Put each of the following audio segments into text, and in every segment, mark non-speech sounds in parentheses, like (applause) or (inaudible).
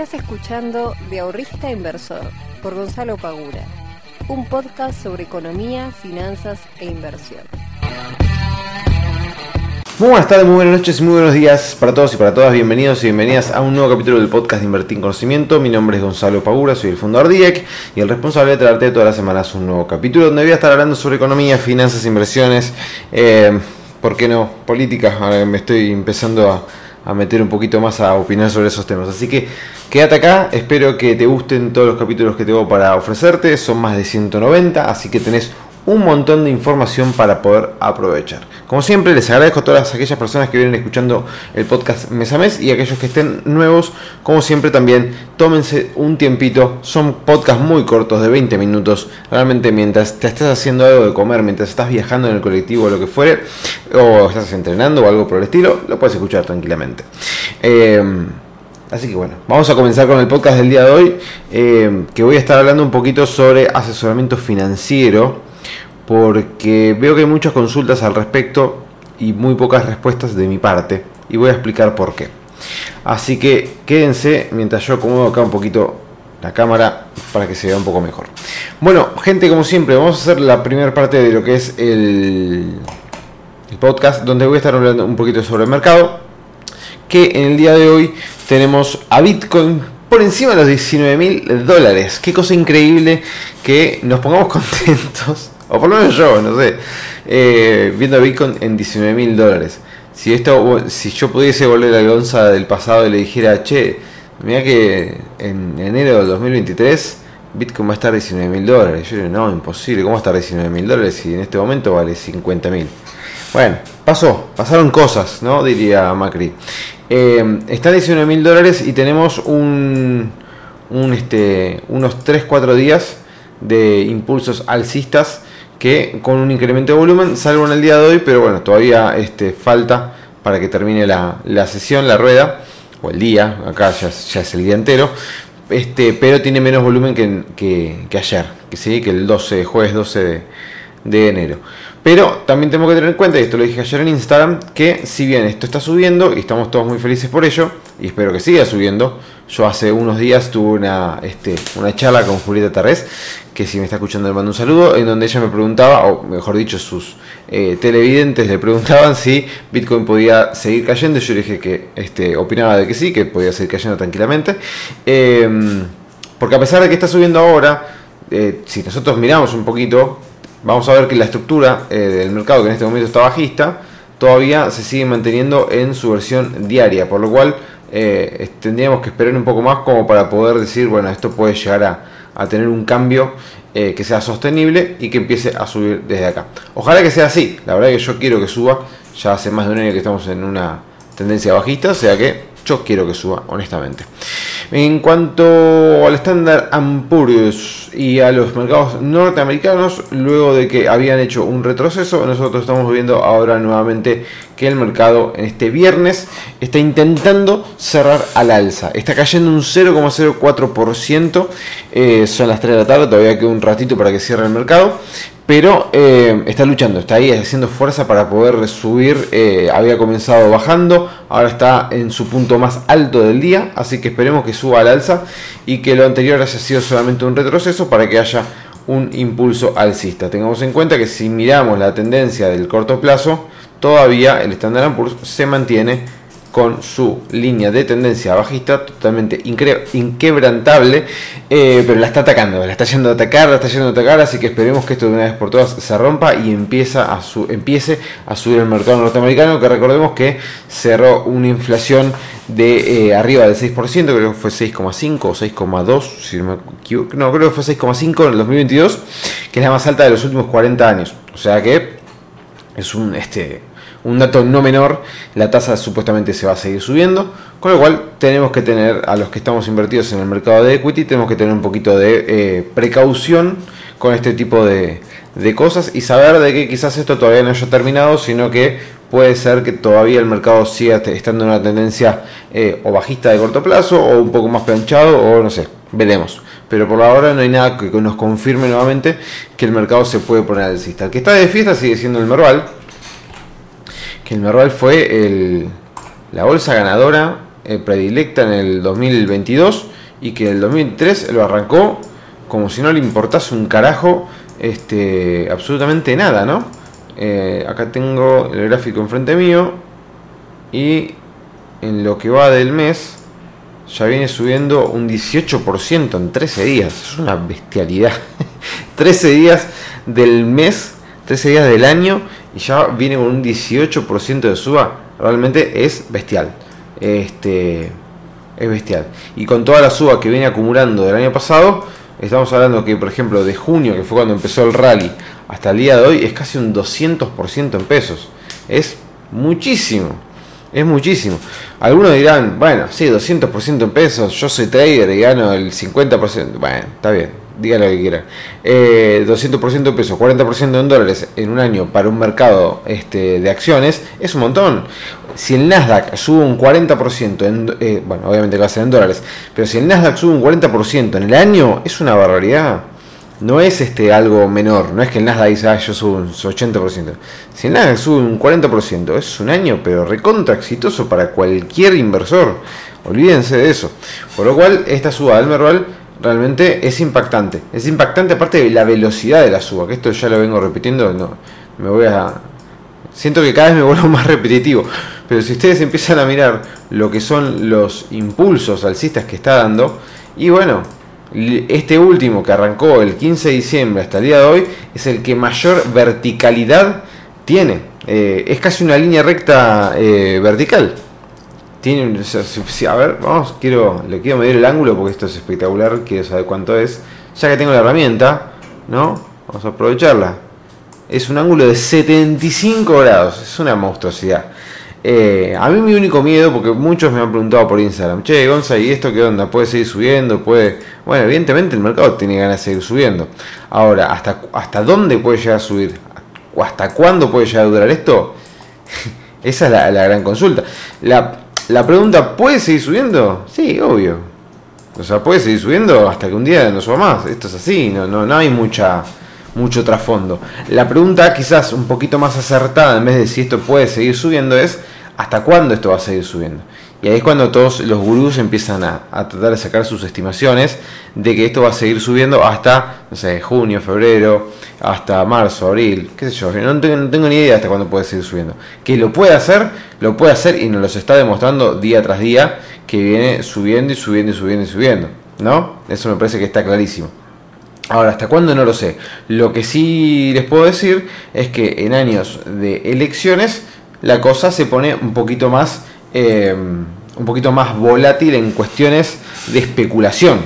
Estás escuchando De Ahorrista Inversor por Gonzalo Pagura, un podcast sobre economía, finanzas e inversión. Muy buenas tardes, muy buenas noches y muy buenos días para todos y para todas. Bienvenidos y bienvenidas a un nuevo capítulo del podcast de Invertir en Conocimiento. Mi nombre es Gonzalo Pagura, soy el fundador de IEC y el responsable de traerte todas las semanas un nuevo capítulo donde voy a estar hablando sobre economía, finanzas, inversiones, eh, ¿por qué no? Política. Ahora me estoy empezando a a meter un poquito más a opinar sobre esos temas. Así que quédate acá, espero que te gusten todos los capítulos que tengo para ofrecerte, son más de 190, así que tenés un montón de información para poder aprovechar. Como siempre, les agradezco a todas aquellas personas que vienen escuchando el podcast mes a mes y aquellos que estén nuevos, como siempre también, tómense un tiempito. Son podcasts muy cortos, de 20 minutos. Realmente mientras te estés haciendo algo de comer, mientras estás viajando en el colectivo o lo que fuere, o estás entrenando o algo por el estilo, lo puedes escuchar tranquilamente. Eh, así que bueno, vamos a comenzar con el podcast del día de hoy, eh, que voy a estar hablando un poquito sobre asesoramiento financiero porque veo que hay muchas consultas al respecto y muy pocas respuestas de mi parte y voy a explicar por qué. Así que quédense mientras yo acomodo acá un poquito la cámara para que se vea un poco mejor. Bueno, gente, como siempre, vamos a hacer la primera parte de lo que es el, el podcast, donde voy a estar hablando un poquito sobre el mercado. Que en el día de hoy tenemos a Bitcoin por encima de los 19 mil dólares. Qué cosa increíble que nos pongamos (laughs) contentos o por lo menos yo, no sé. Eh, viendo Bitcoin en 19 mil dólares. Si, esto, si yo pudiese volver a Gonza del pasado y le dijera, che, mira que en enero del 2023 Bitcoin va a estar 19 mil dólares. Yo diría, no, imposible. ¿Cómo va a estar 19 mil dólares si en este momento vale 50 mil? Bueno, pasó, pasaron cosas, ¿no? Diría Macri. Eh, está 19 mil dólares y tenemos un, un este, unos 3-4 días de impulsos alcistas que con un incremento de volumen, salvo en el día de hoy, pero bueno, todavía este, falta para que termine la, sesión, la rueda, o el día, acá ya, es el día entero, este, pero tiene menos volumen que, que, ayer, que sí, que el 12, jueves 12 de, de enero. Pero también tengo que tener en cuenta, y esto lo dije ayer en Instagram, que si bien esto está subiendo y estamos todos muy felices por ello, y espero que siga subiendo, yo hace unos días tuve una, este, una charla con Julieta Tarrés, que si me está escuchando le mando un saludo, en donde ella me preguntaba, o mejor dicho, sus eh, televidentes le preguntaban si Bitcoin podía seguir cayendo. Yo le dije que este, opinaba de que sí, que podía seguir cayendo tranquilamente. Em, porque a pesar de que está subiendo ahora, eh, si nosotros miramos un poquito, vamos a ver que la estructura eh, del mercado, que en este momento está bajista, todavía se sigue manteniendo en su versión diaria, por lo cual eh, tendríamos que esperar un poco más como para poder decir, bueno, esto puede llegar a, tener un cambio eh, que sea sostenible y que empiece a subir desde acá. Ojalá que sea así, la verdad que yo quiero que suba, ya hace más de un año que estamos en una tendencia bajista, o sea que yo quiero que suba, honestamente. En cuanto al estándar Poor's y a los mercados norteamericanos, luego de que habían hecho un retroceso, nosotros estamos viendo ahora nuevamente que el mercado en este viernes está intentando cerrar al alza. Está cayendo un 0,04%. Eh, son las 3 de la tarde, todavía queda un ratito para que cierre el mercado pero eh, está luchando, está ahí haciendo fuerza para poder subir. Eh, había comenzado bajando, ahora está en su punto más alto del día, así que esperemos que suba al alza y que lo anterior haya sido solamente un retroceso para que haya un impulso alcista. Tengamos en cuenta que si miramos la tendencia del corto plazo, todavía el Standard Poor's se mantiene con su línea de tendencia bajista totalmente inquebrantable, eh, pero la está atacando, la está yendo a atacar, la está yendo a atacar, así que esperemos que esto de una vez por todas se rompa y empieza a su, empiece a subir el mercado norteamericano, que recordemos que cerró una inflación de eh, arriba del 6%, creo que fue 6,5 o 6,2, si no me no, creo que fue 6,5 en el 2022, que es la más alta de los últimos 40 años, o sea que es un, este, un dato no menor, la tasa supuestamente se va a seguir subiendo, con lo cual tenemos que tener, a los que estamos invertidos en el mercado de equity, tenemos que tener un poquito de eh, precaución con este tipo de, cosas y saber de que quizás esto todavía no haya terminado, sino que puede ser que todavía el mercado siga estando en una tendencia eh, o bajista de corto plazo o un poco más planchado o no sé, veremos. Pero por ahora no hay nada que nos confirme nuevamente que el mercado se puede poner alcista. El que está de fiesta sigue siendo el Merval, el Merval fue la bolsa ganadora eh, predilecta en el 2022 y que el 2003 lo arrancó como si no le importase un carajo este, absolutamente nada, ¿no? Eh, acá tengo el gráfico enfrente mío y en lo que va del mes ya viene subiendo un 18% en 13 días. Es una bestialidad. (laughs) 13 días del mes, 13 días del año y ya viene con un 18% de suba. Realmente es bestial. Este es bestial. Y con toda la suba que viene acumulando del año pasado, estamos hablando que, por ejemplo, de junio, que fue cuando empezó el rally, hasta el día de hoy, es casi un 200% en pesos. Es muchísimo. Es muchísimo. Algunos dirán, bueno, sí, 200% en pesos, yo soy trader y gano el 50%. Bueno, está bien, digan lo que quieran. Eh, 200% en pesos, 40% en dólares en un año para un mercado este, de acciones es un montón. Si el Nasdaq sube un 40%, en, eh, bueno, obviamente a ser en dólares, pero si el Nasdaq sube un 40% en el año, es una barbaridad no es este algo menor, no es que el Nasdaq dice, ah, yo subo un 80%. Si el Nasdaq sube un 40%, es un año, pero recontra exitoso para cualquier inversor. Olvídense de eso. Por lo cual, esta suba del Merval realmente es impactante. Es impactante aparte de la velocidad de la suba, que esto ya lo vengo repitiendo, no, me voy a... Siento que cada vez me vuelvo (laughs) más repetitivo, pero si ustedes empiezan a mirar lo que son los impulsos alcistas que está dando, y bueno, este último que arrancó el 15 de diciembre hasta el día de hoy es el que mayor verticalidad tiene. Eh, es casi una línea recta eh, vertical. Tiene, a ver, vamos, quiero, le quiero medir el ángulo porque esto es espectacular, quiero saber cuánto es. Ya que tengo la herramienta, ¿no? Vamos a aprovecharla. Es un ángulo de 75 grados, es una monstruosidad. Eh, a mí mi único miedo, porque muchos me han preguntado por Instagram, che, Gonza, ¿y esto qué onda? ¿Puede seguir subiendo? ¿Puede...? Bueno, evidentemente el mercado tiene ganas de seguir subiendo. Ahora, ¿hasta, hasta dónde puede llegar a subir? ¿O hasta cuándo puede llegar a durar esto? (laughs) Esa es la, gran consulta. La, la, pregunta, ¿puede seguir subiendo? Sí, obvio. O sea, puede seguir subiendo hasta que un día no suba más. Esto es así, no, no, no hay mucha mucho trasfondo. La pregunta quizás un poquito más acertada, en vez de si esto puede seguir subiendo, es ¿hasta cuándo esto va a seguir subiendo? Y ahí es cuando todos los gurús empiezan a, tratar de sacar sus estimaciones de que esto va a seguir subiendo hasta, no sé, junio, febrero, hasta marzo, abril, qué sé yo. No tengo, no tengo ni idea hasta cuándo puede seguir subiendo. Que lo puede hacer, lo puede hacer y nos los está demostrando día tras día que viene subiendo y subiendo y subiendo y subiendo. ¿No? Eso me parece que está clarísimo. Ahora, ¿hasta cuándo? No lo sé. Lo que sí les puedo decir es que en años de elecciones la cosa se pone un poquito más, eh, un poquito más volátil en cuestiones de especulación.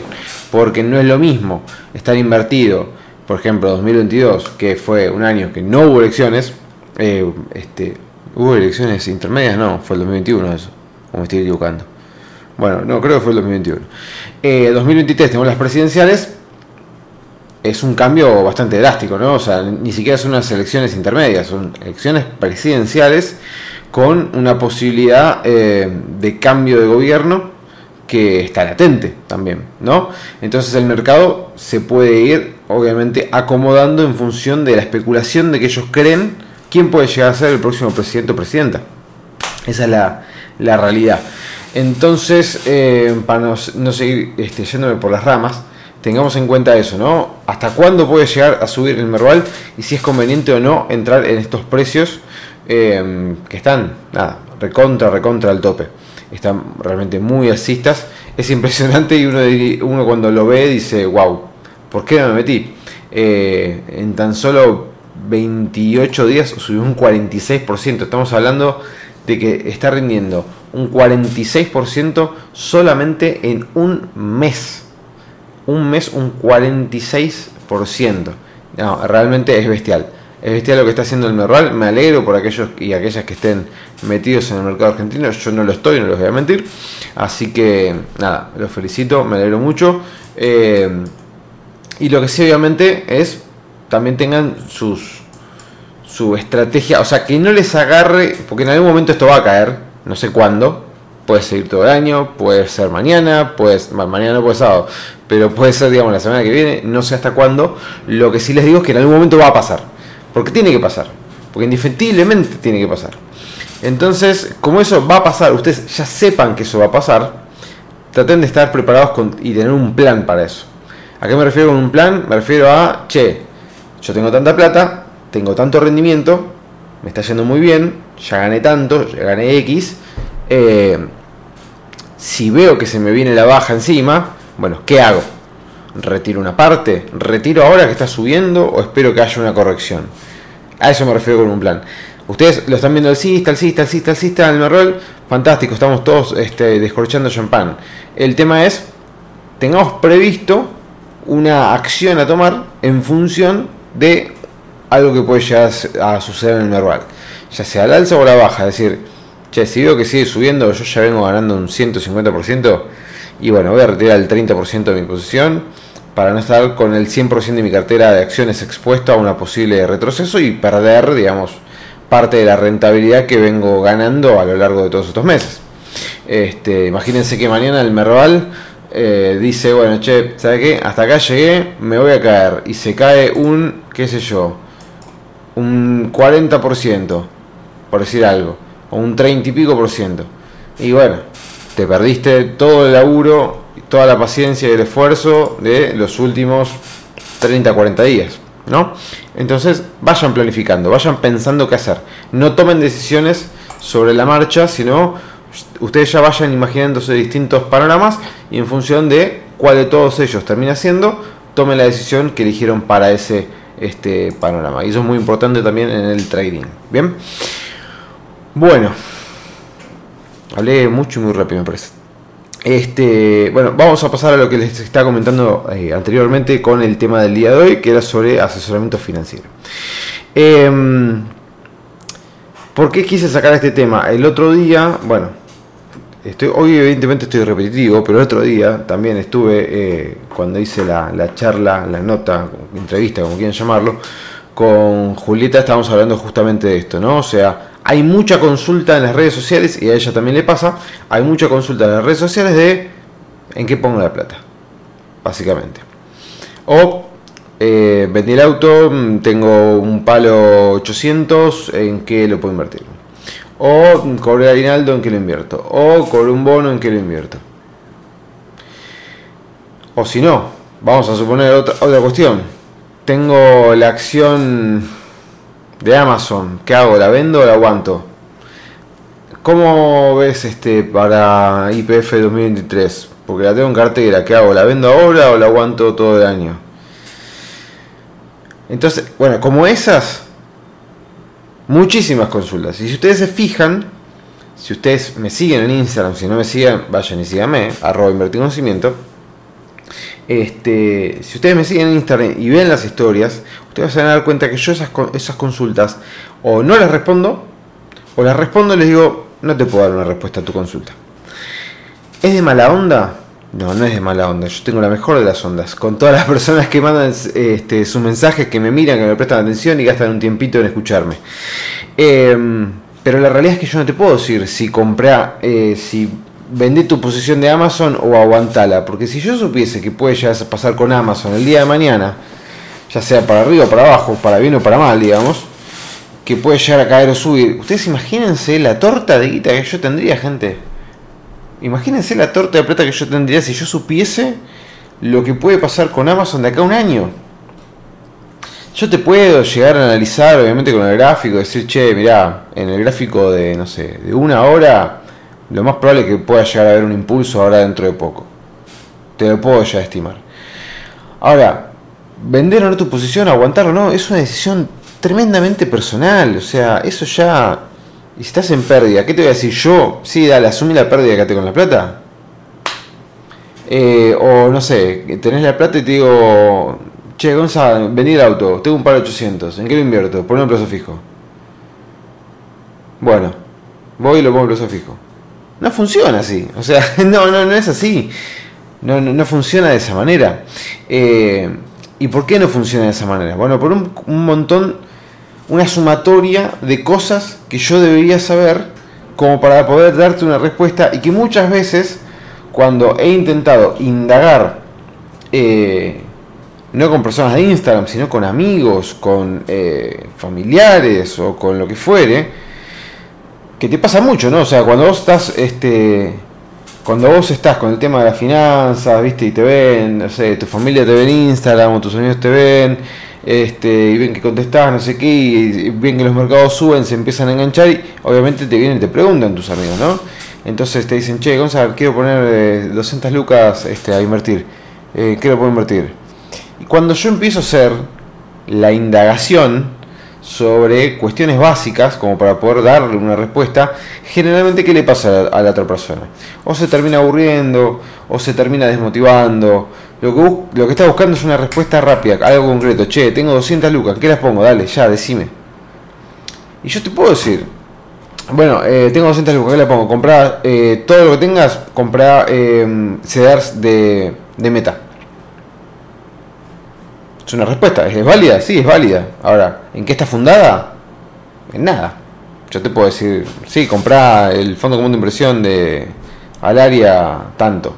Porque no es lo mismo estar invertido, por ejemplo, 2022, que fue un año que no hubo elecciones. Eh, este, ¿Hubo elecciones intermedias? No, fue el 2021 eso. O me estoy equivocando. Bueno, no, creo que fue el 2021. 2023 tenemos las presidenciales es un cambio bastante drástico, ¿no? O sea, ni siquiera son unas elecciones intermedias, son elecciones presidenciales con una posibilidad eh, de cambio de gobierno que está latente también, ¿no? Entonces el mercado se puede ir, obviamente, acomodando en función de la especulación de que ellos creen quién puede llegar a ser el próximo presidente o presidenta. Esa es la, realidad. Entonces, eh, para no, no seguir este, yéndome por las ramas, tengamos en cuenta eso, ¿no? ¿Hasta cuándo puede llegar a subir el Merval y si es conveniente o no entrar en estos precios em, que están, nada, recontra, recontra al tope. Están realmente muy alcistas. Es impresionante y uno, uno cuando lo ve dice, wow, ¿por qué no me metí? Eh, en tan solo 28 días subió un 46%. Estamos hablando de que está rindiendo un 46% solamente en un mes un mes un 46%. No, realmente es bestial. Es bestial lo que está haciendo el Merval. Me alegro por aquellos y aquellas que estén metidos en el mercado argentino. Yo no lo estoy, no los voy a mentir. Así que nada, los felicito, me alegro mucho. Eh, y lo que sí, obviamente, es también tengan sus su estrategia, o sea, que no les agarre, porque en algún momento esto va a caer, no sé cuándo, puede seguir todo el año, puede ser mañana, puede, mañana no puede sábado, pero puede ser, digamos, la semana que viene, no sé hasta cuándo. Lo que sí les digo es que en algún momento va a pasar, porque tiene que pasar, porque indefectiblemente tiene que pasar. Entonces, como eso va a pasar, ustedes ya sepan que eso va a pasar, traten de estar preparados y tener un plan para eso. ¿A qué me refiero con un plan? Me refiero a, che, yo tengo tanta plata, tengo tanto rendimiento, me está yendo muy bien, ya gané tanto, ya gané X. Eh, si veo que se me viene la baja encima, bueno, ¿qué hago? ¿Retiro una parte? ¿Retiro ahora que está subiendo o espero que haya una corrección? A eso me refiero con un plan. Ustedes lo están viendo alcista, alcista, alcista, alcista el rol. Fantástico, estamos todos este, descorchando champán. El tema es, tengamos previsto una acción a tomar en función de algo que puede llegar a suceder en el Merval. Ya sea al alza o la baja. Es decir, che, si veo que sigue subiendo, yo ya vengo ganando un 150%. Y bueno, voy a retirar el 30% de mi posición para no estar con el 100% de mi cartera de acciones expuesto a una posible retroceso y perder, digamos, parte de la rentabilidad que vengo ganando a lo largo de todos estos meses. Este, imagínense que mañana el Merval eh, dice, bueno, che, ¿sabe qué? Hasta acá llegué, me voy a caer. Y se cae un, qué sé yo, un 40%, por decir algo. O un 30 y pico por ciento. Y bueno, te perdiste todo el laburo, toda la paciencia y el esfuerzo de los últimos 30, 40 días. ¿no? Entonces vayan planificando, vayan pensando qué hacer. No tomen decisiones sobre la marcha, sino ustedes ya vayan imaginándose distintos panoramas y en función de cuál de todos ellos termina siendo, tomen la decisión que eligieron para ese este panorama. Y eso es muy importante también en el trading. Bien. Bueno. Hablé mucho y muy rápido, me parece. Este, bueno, vamos a pasar a lo que les estaba comentando eh, anteriormente con el tema del día de hoy, que era sobre asesoramiento financiero. Em, ¿Por qué quise sacar este tema? El otro día, bueno, estoy, hoy evidentemente estoy repetitivo, pero el otro día también estuve, eh, cuando hice la, la, charla, la nota, entrevista, como quieran llamarlo, con Julieta estábamos hablando justamente de esto, ¿no? O sea, hay mucha consulta en las redes sociales, y a ella también le pasa, hay mucha consulta en las redes sociales de en qué pongo la plata, básicamente. O eh, vendí el auto, mm, tengo un palo 800, ¿en qué lo puedo invertir? O mm, cobré aguinaldo, ¿en qué lo invierto? O cobré un bono, ¿en qué lo invierto? O si no, vamos a suponer otra, otra cuestión. Tengo la acción de Amazon, ¿qué hago? ¿La vendo o la aguanto? ¿Cómo ves este para IPF 2023? Porque la tengo en cartera, ¿qué hago? ¿La vendo ahora o la aguanto todo el año? Entonces, bueno, como esas, muchísimas consultas. Y si ustedes se fijan, si ustedes me siguen en Instagram, si no me siguen, vayan y síganme, arroba. Este, si ustedes me siguen en Instagram y ven las historias, ustedes se van a dar cuenta que yo esas, consultas o no las respondo, o las respondo y les digo, no te puedo dar una respuesta a tu consulta. ¿Es de mala onda? No, no es de mala onda. Yo tengo la mejor de las ondas. Con todas las personas que mandan este, sus mensajes, que me miran, que me prestan atención y gastan un tiempito en escucharme. Em, pero la realidad es que yo no te puedo decir si compré, eh, si vendí tu posición de Amazon o aguantala. Porque si yo supiese que puede ya pasar con Amazon el día de mañana, ya sea para arriba o para abajo, para bien o para mal, digamos, que puede llegar a caer o subir. Ustedes imagínense la torta de guita que yo tendría, gente. Imagínense la torta de plata que yo tendría si yo supiese lo que puede pasar con Amazon de acá a un año. Yo te puedo llegar a analizar, obviamente, con el gráfico, decir, che, mirá, en el gráfico de, no sé, de una hora, lo más probable es que pueda llegar a haber un impulso ahora dentro de poco. Te lo puedo ya estimar. Ahora, vender o no tu posición, aguantarlo no, es una decisión tremendamente personal. O sea, eso ya. Y si estás en pérdida, ¿qué te voy a decir yo? Sí, dale, asumí la pérdida y quédate con la plata. Eh, o no sé, tenés la plata y te digo, che, Gonzalo, vení el auto, tengo un par de 800, ¿en qué lo invierto? Ponlo en plazo fijo. Bueno, voy y lo pongo en plazo fijo. No funciona así, o sea, (laughs) no, no, no es así. No, no, no funciona de esa manera. Eh, ¿Y por qué no funciona de esa manera? Bueno, por un, montón, una sumatoria de cosas que yo debería saber como para poder darte una respuesta y que muchas veces cuando he intentado indagar, eh, no con personas de Instagram, sino con amigos, con eh, familiares o con lo que fuere, que te pasa mucho, ¿no? O sea, cuando vos estás este, cuando vos estás con el tema de las finanzas, viste, y te ven, no sé, tu familia te ve en Instagram o tus amigos te ven, este, y ven que contestás, no sé qué, y ven que los mercados suben, se empiezan a enganchar y obviamente te vienen te preguntan tus amigos, ¿no? Entonces te dicen, che, Gonzalo, quiero poner 200 eh, lucas este, a invertir, eh, quiero poder invertir. Y cuando yo empiezo a hacer la indagación, sobre cuestiones básicas como para poder darle una respuesta, generalmente ¿qué le pasa a la, otra persona? O se termina aburriendo, o se termina desmotivando. Lo que, lo que está buscando es una respuesta rápida, algo concreto. Che, tengo 200 lucas, ¿qué las pongo? Dale, ya, decime. Y yo te puedo decir, bueno, eh, tengo 200 lucas, ¿qué le pongo? Comprar eh, todo lo que tengas, comprar eh, de, de meta. Una respuesta, ¿es válida? Sí, es válida. Ahora, ¿en qué está fundada? En nada. Yo te puedo decir, sí, comprá el Fondo Común de Inversión de Alaria tanto.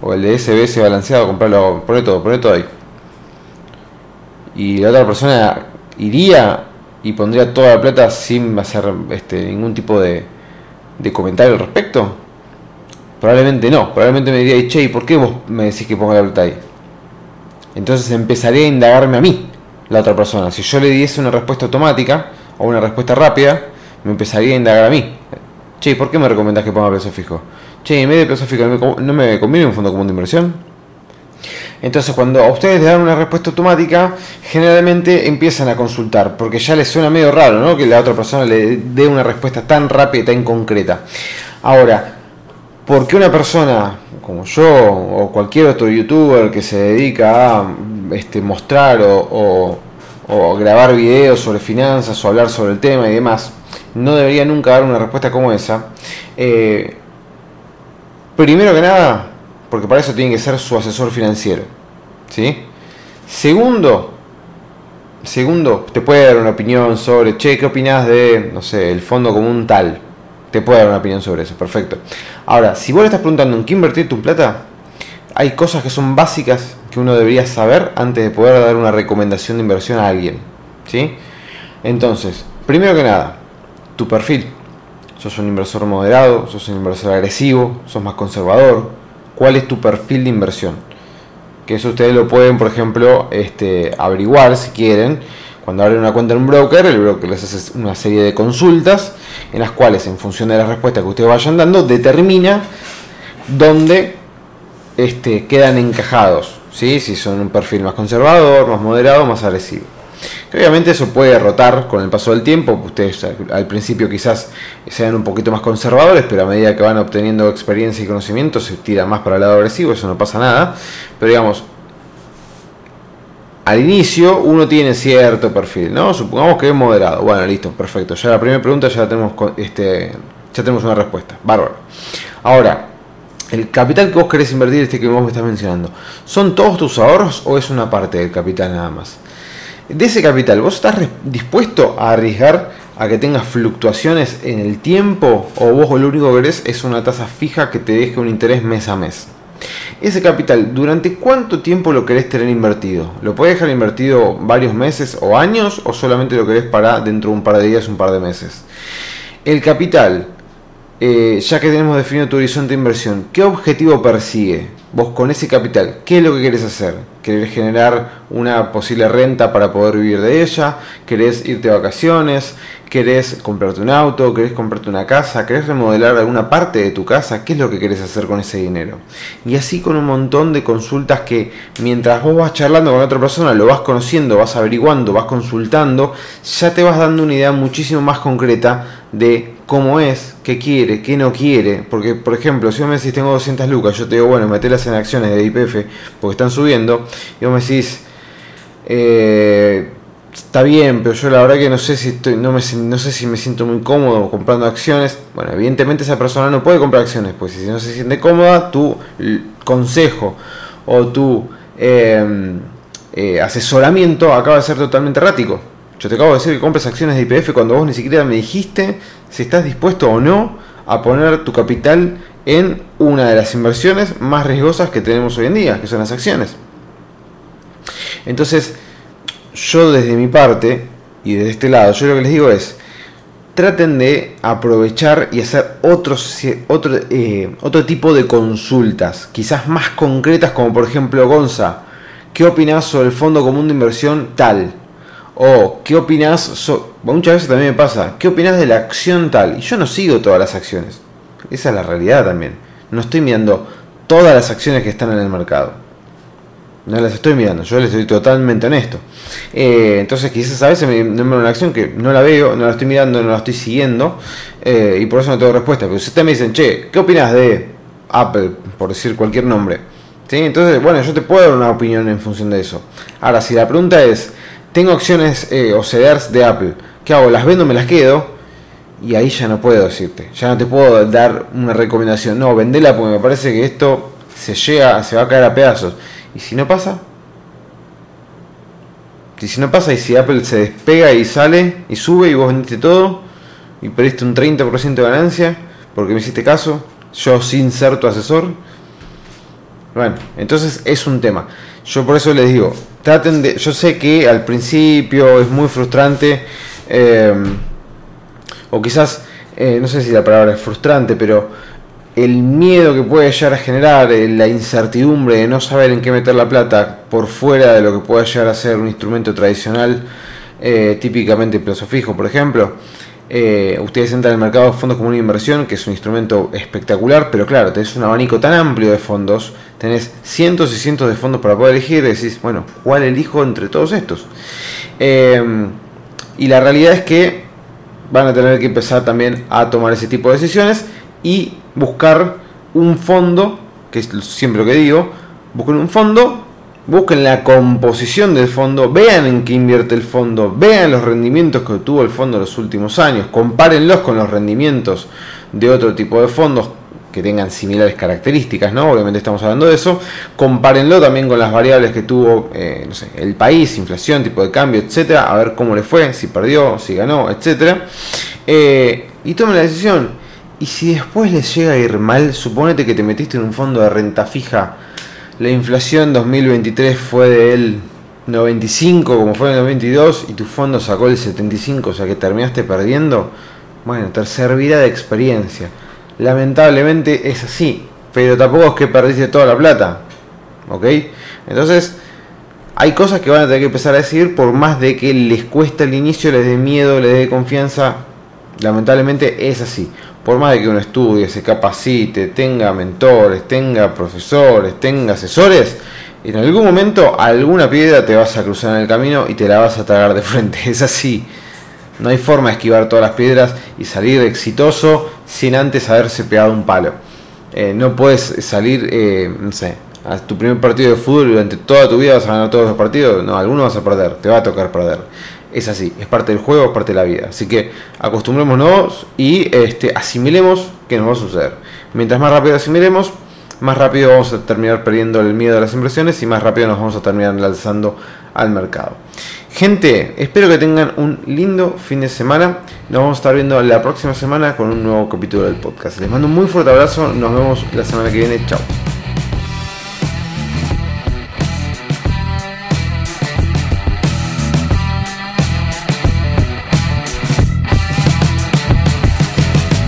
O el de SBS balanceado, comprarlo, poné todo, poné todo ahí. Y la otra persona iría y pondría toda la plata sin hacer este, ningún tipo de, de comentario al respecto. Probablemente no. Probablemente me diría, che, ¿y por qué vos me decís que ponga la plata ahí? Entonces empezaré a indagarme a mí, la otra persona. Si yo le diese una respuesta automática o una respuesta rápida, me empezaría a indagar a mí. Che, ¿por qué me recomendás que ponga peso fijo? Che, en vez de peso fijo, ¿no me conviene un fondo común de inversión? Entonces, cuando a ustedes les dan una respuesta automática, generalmente empiezan a consultar, porque ya les suena medio raro, ¿no? Que la otra persona le dé una respuesta tan rápida y tan concreta. Ahora, ¿por qué una persona como yo o cualquier otro youtuber que se dedica a este, mostrar o, grabar videos sobre finanzas o hablar sobre el tema y demás, no debería nunca dar una respuesta como esa. Eh, primero que nada, porque para eso tiene que ser su asesor financiero. ¿sí? Segundo, segundo, te puede dar una opinión sobre, che, ¿qué opinas de, no sé, el fondo común tal? Te puede dar una opinión sobre eso, perfecto. Ahora, si vos le estás preguntando en qué invertir tu plata, hay cosas que son básicas que uno debería saber antes de poder dar una recomendación de inversión a alguien. ¿sí? Entonces, primero que nada, tu perfil. ¿Sos un inversor moderado? ¿Sos un inversor agresivo? ¿Sos más conservador? ¿Cuál es tu perfil de inversión? Que eso ustedes lo pueden, por ejemplo, este, averiguar si quieren cuando abren una cuenta en un broker, el broker les hace una serie de consultas en las cuales, en función de la respuesta que ustedes vayan dando, determina dónde este, quedan encajados. ¿sí? Si son un perfil más conservador, más moderado, más agresivo. obviamente eso puede rotar con el paso del tiempo. Ustedes al principio quizás sean un poquito más conservadores, pero a medida que van obteniendo experiencia y conocimiento se tiran más para el lado agresivo, eso no pasa nada. Pero digamos, al inicio uno tiene cierto perfil, ¿no? Supongamos que es moderado. Bueno, listo, perfecto. Ya la primera pregunta ya tenemos este ya tenemos una respuesta. Bárbaro. Ahora, el capital que vos querés invertir, este que vos me estás mencionando, ¿son todos tus ahorros o es una parte del capital nada más? De ese capital, ¿vos estás dispuesto a arriesgar a que tengas fluctuaciones en el tiempo o vos lo único que querés es una tasa fija que te deje un interés mes a mes? Ese capital, ¿durante cuánto tiempo lo querés tener invertido? ¿Lo puedes dejar invertido varios meses o años o solamente lo querés para dentro de un par de días, un par de meses? El capital, eh, ya que tenemos definido tu horizonte de inversión, ¿qué objetivo persigue? Vos con ese capital, ¿qué es lo que querés hacer? ¿Querés generar una posible renta para poder vivir de ella? ¿Querés irte de vacaciones? ¿Querés comprarte un auto? ¿Querés comprarte una casa? ¿Querés remodelar alguna parte de tu casa? ¿Qué es lo que querés hacer con ese dinero? Y así con un montón de consultas que mientras vos vas charlando con otra persona, lo vas conociendo, vas averiguando, vas consultando, ya te vas dando una idea muchísimo más concreta de cómo es, qué quiere, qué no quiere. Porque, por ejemplo, si vos me decís tengo 200 lucas, yo te digo, bueno, metelas en acciones de IPF porque están subiendo, y vos me decís, eh, está bien, pero yo la verdad que no sé si estoy, no, me, no sé si me siento muy cómodo comprando acciones. Bueno, evidentemente esa persona no puede comprar acciones, pues si no se siente cómoda, tu consejo o tu em, eh, asesoramiento acaba de ser totalmente errático. Yo te acabo de decir que compres acciones de IPF cuando vos ni siquiera me dijiste si estás dispuesto o no a poner tu capital en una de las inversiones más riesgosas que tenemos hoy en día, que son las acciones. Entonces, yo desde mi parte y desde este lado, yo lo que les digo es, traten de aprovechar y hacer otro, eh, otro tipo de consultas, quizás más concretas como por ejemplo, Gonza, ¿qué opinas sobre el Fondo Común de Inversión tal? O, ¿qué opinas? muchas veces también me pasa, ¿qué opinas de la acción tal? Y yo no sigo todas las acciones. Esa es la realidad también. No estoy mirando todas las acciones que están en el mercado. No las estoy mirando, yo les estoy totalmente honesto. Eh, entonces quizás a veces me nombran una acción que no la veo, no la estoy mirando, no la estoy siguiendo eh, y por eso no tengo respuesta. Pero si ustedes me dicen, che, ¿qué opinas de Apple, por decir cualquier nombre? ¿Sí? Entonces, bueno, yo te puedo dar una opinión en función de eso. Ahora, si la pregunta es, tengo acciones eh, o CDRs de Apple, ¿qué hago? ¿Las vendo, me las quedo? Y ahí ya no puedo decirte, ya no te puedo dar una recomendación. No, vendela porque me parece que esto se llega, se va a caer a pedazos. ¿Y si no pasa? Y si no pasa y si Apple se despega y sale y sube y vos vendiste todo y perdiste un 30% de ganancia porque me hiciste caso, yo sin ser tu asesor. Bueno, entonces es un tema. Yo por eso les digo, traten de, yo sé que al principio es muy frustrante eh, o quizás, eh, no sé si la palabra es frustrante, pero el miedo que puede llegar a generar, eh, la incertidumbre de no saber en qué meter la plata por fuera de lo que puede llegar a ser un instrumento tradicional, eh, típicamente plazo fijo, por ejemplo. Eh, ustedes entran en el mercado de fondos como una inversión, que es un instrumento espectacular, pero claro, tenés un abanico tan amplio de fondos, tenés cientos y cientos de fondos para poder elegir, y decís, bueno, ¿cuál elijo entre todos estos? y la realidad es que van a tener que empezar también a tomar ese tipo de decisiones y buscar un fondo, que es siempre lo que digo, busquen un fondo, busquen la composición del fondo, vean en qué invierte el fondo, vean los rendimientos que obtuvo el fondo en los últimos años, compárenlos con los rendimientos de otro tipo de fondos que tengan similares características, ¿no? Obviamente estamos hablando de eso. Compárenlo también con las variables que tuvo, eh, no sé, el país, inflación, tipo de cambio, etcétera, a ver cómo le fue, si perdió, si ganó, etcétera. Eh, y tomen la decisión. Y si después les llega a ir mal, suponete que te metiste en un fondo de renta fija, la inflación 2023 fue del 95 como fue en el 2022 y tu fondo sacó el 75, o sea que terminaste perdiendo, bueno, te servirá de experiencia. Lamentablemente es así, pero tampoco es que perdiste toda la plata, ¿ok? Entonces, hay cosas que van a tener que empezar a decir por más de que les cuesta el inicio, les dé miedo, les dé confianza, lamentablemente es así por más de que uno estudie, se capacite, tenga mentores, tenga profesores, tenga asesores, en algún momento alguna piedra te vas a cruzar en el camino y te la vas a tragar de frente. (laughs) Es así. No hay forma de esquivar todas las piedras y salir exitoso sin antes haberse pegado un palo. Eh, no puedes salir, eh, no sé, a tu primer partido de fútbol durante toda tu vida vas a ganar todos los partidos. No, algunos vas a perder, te va a tocar perder es así, es parte del juego, es parte de la vida. Así que acostumbrémonos y este, asimilemos que nos va a suceder. Mientras más rápido asimilemos, más rápido vamos a terminar perdiendo el miedo a las impresiones y más rápido nos vamos a terminar lanzando al mercado. Gente, espero que tengan un lindo fin de semana. Nos vamos a estar viendo la próxima semana con un nuevo capítulo del podcast. Les mando un muy fuerte abrazo. Nos vemos la semana que viene. Chao.